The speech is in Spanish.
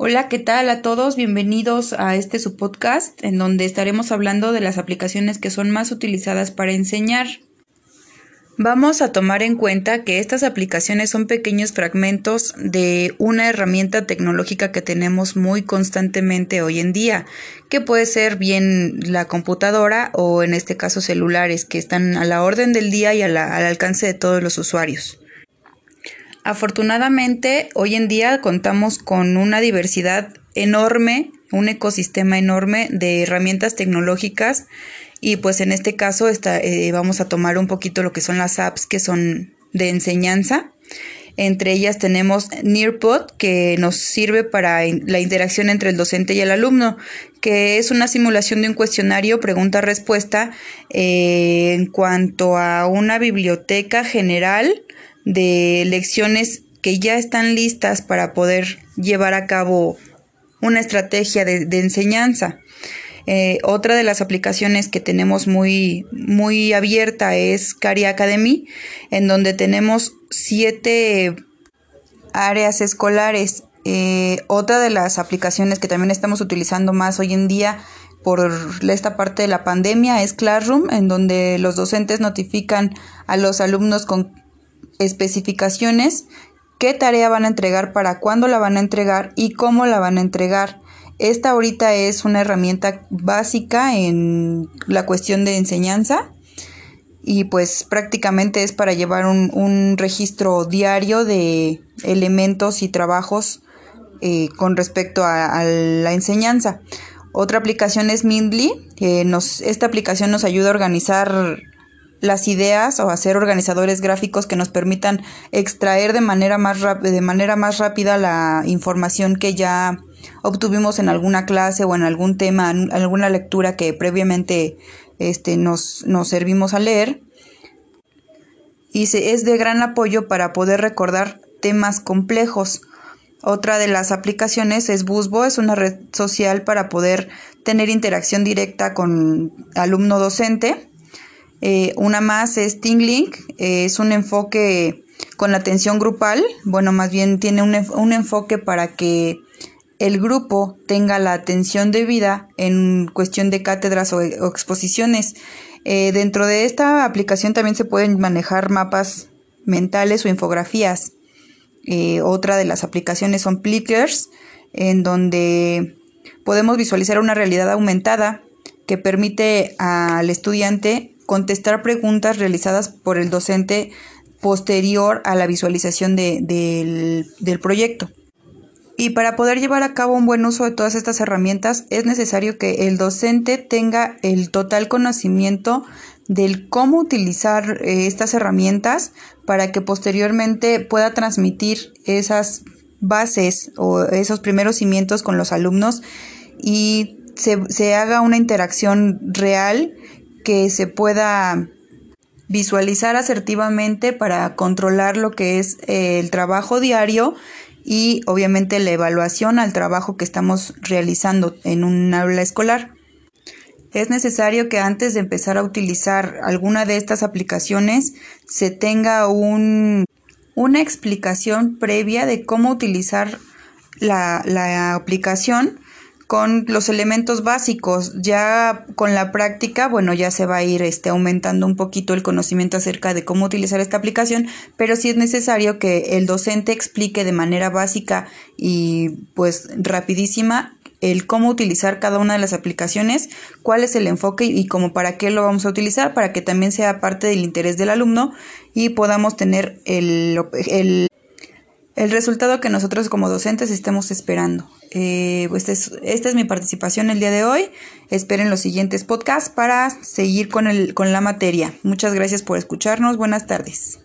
Hola, ¿qué tal a todos? Bienvenidos a este su podcast en donde estaremos hablando de las aplicaciones que son más utilizadas para enseñar. Vamos a tomar en cuenta que estas aplicaciones son pequeños fragmentos de una herramienta tecnológica que tenemos muy constantemente hoy en día, que puede ser bien la computadora o en este caso celulares que están a la orden del día y al alcance de todos los usuarios. Afortunadamente, hoy en día contamos con una diversidad enorme, un ecosistema enorme de herramientas tecnológicas y pues en este caso eh, vamos a tomar un poquito lo que son las apps que son de enseñanza. Entre ellas tenemos Nearpod, que nos sirve para la interacción entre el docente y el alumno, que es una simulación de un cuestionario pregunta-respuesta eh, en cuanto a una biblioteca general de lecciones que ya están listas para poder llevar a cabo una estrategia de enseñanza. Eh, otra de las aplicaciones que tenemos muy, muy abierta es Cari Academy, en donde tenemos siete áreas escolares. Eh, otra de las aplicaciones que también estamos utilizando más hoy en día por esta parte de la pandemia es Classroom, en donde los docentes notifican a los alumnos con especificaciones qué tarea van a entregar, para cuándo la van a entregar y cómo la van a entregar. Esta ahorita es una herramienta básica en la cuestión de enseñanza y pues prácticamente es para llevar un, registro diario de elementos y trabajos eh, con respecto a, la enseñanza. Otra aplicación es Mindly. esta aplicación nos ayuda a organizar las ideas o hacer organizadores gráficos que nos permitan extraer de manera más, de manera más rápida la información que ya obtuvimos en alguna clase o en algún tema, en alguna lectura que previamente este, nos, nos servimos a leer. Y se, es de gran apoyo para poder recordar temas complejos. Otra de las aplicaciones es Busbo, es una red social para poder tener interacción directa con alumno docente. Eh, una más es Tinglink, eh, es un enfoque con la atención grupal, bueno, más bien tiene un, un enfoque para que el grupo tenga la atención debida en cuestión de cátedras o, exposiciones. Eh, dentro de esta aplicación también se pueden manejar mapas mentales o infografías. Otra de las aplicaciones son Plickers, en donde podemos visualizar una realidad aumentada que permite al estudiante contestar preguntas realizadas por el docente posterior a la visualización del proyecto. Y para poder llevar a cabo un buen uso de todas estas herramientas es necesario que el docente tenga el total conocimiento del cómo utilizar eh, estas herramientas para que posteriormente pueda transmitir esas bases o esos primeros cimientos con los alumnos y se, se haga una interacción real que se pueda visualizar asertivamente para controlar lo que es eh, el trabajo diario y obviamente la evaluación al trabajo que estamos realizando en un aula escolar. Es necesario que antes de empezar a utilizar alguna de estas aplicaciones se tenga un, una explicación previa de cómo utilizar la, la aplicación con los elementos básicos. Ya con la práctica, bueno, ya se va a ir este, aumentando un poquito el conocimiento acerca de cómo utilizar esta aplicación, pero sí es necesario que el docente explique de manera básica y pues rapidísima el cómo utilizar cada una de las aplicaciones, cuál es el enfoque y cómo para qué lo vamos a utilizar, para que también sea parte del interés del alumno y podamos tener el, el el resultado que nosotros como docentes estemos esperando. Eh, pues esta es mi participación el día de hoy. Esperen los siguientes podcasts para seguir con, el, con la materia. Muchas gracias por escucharnos. Buenas tardes.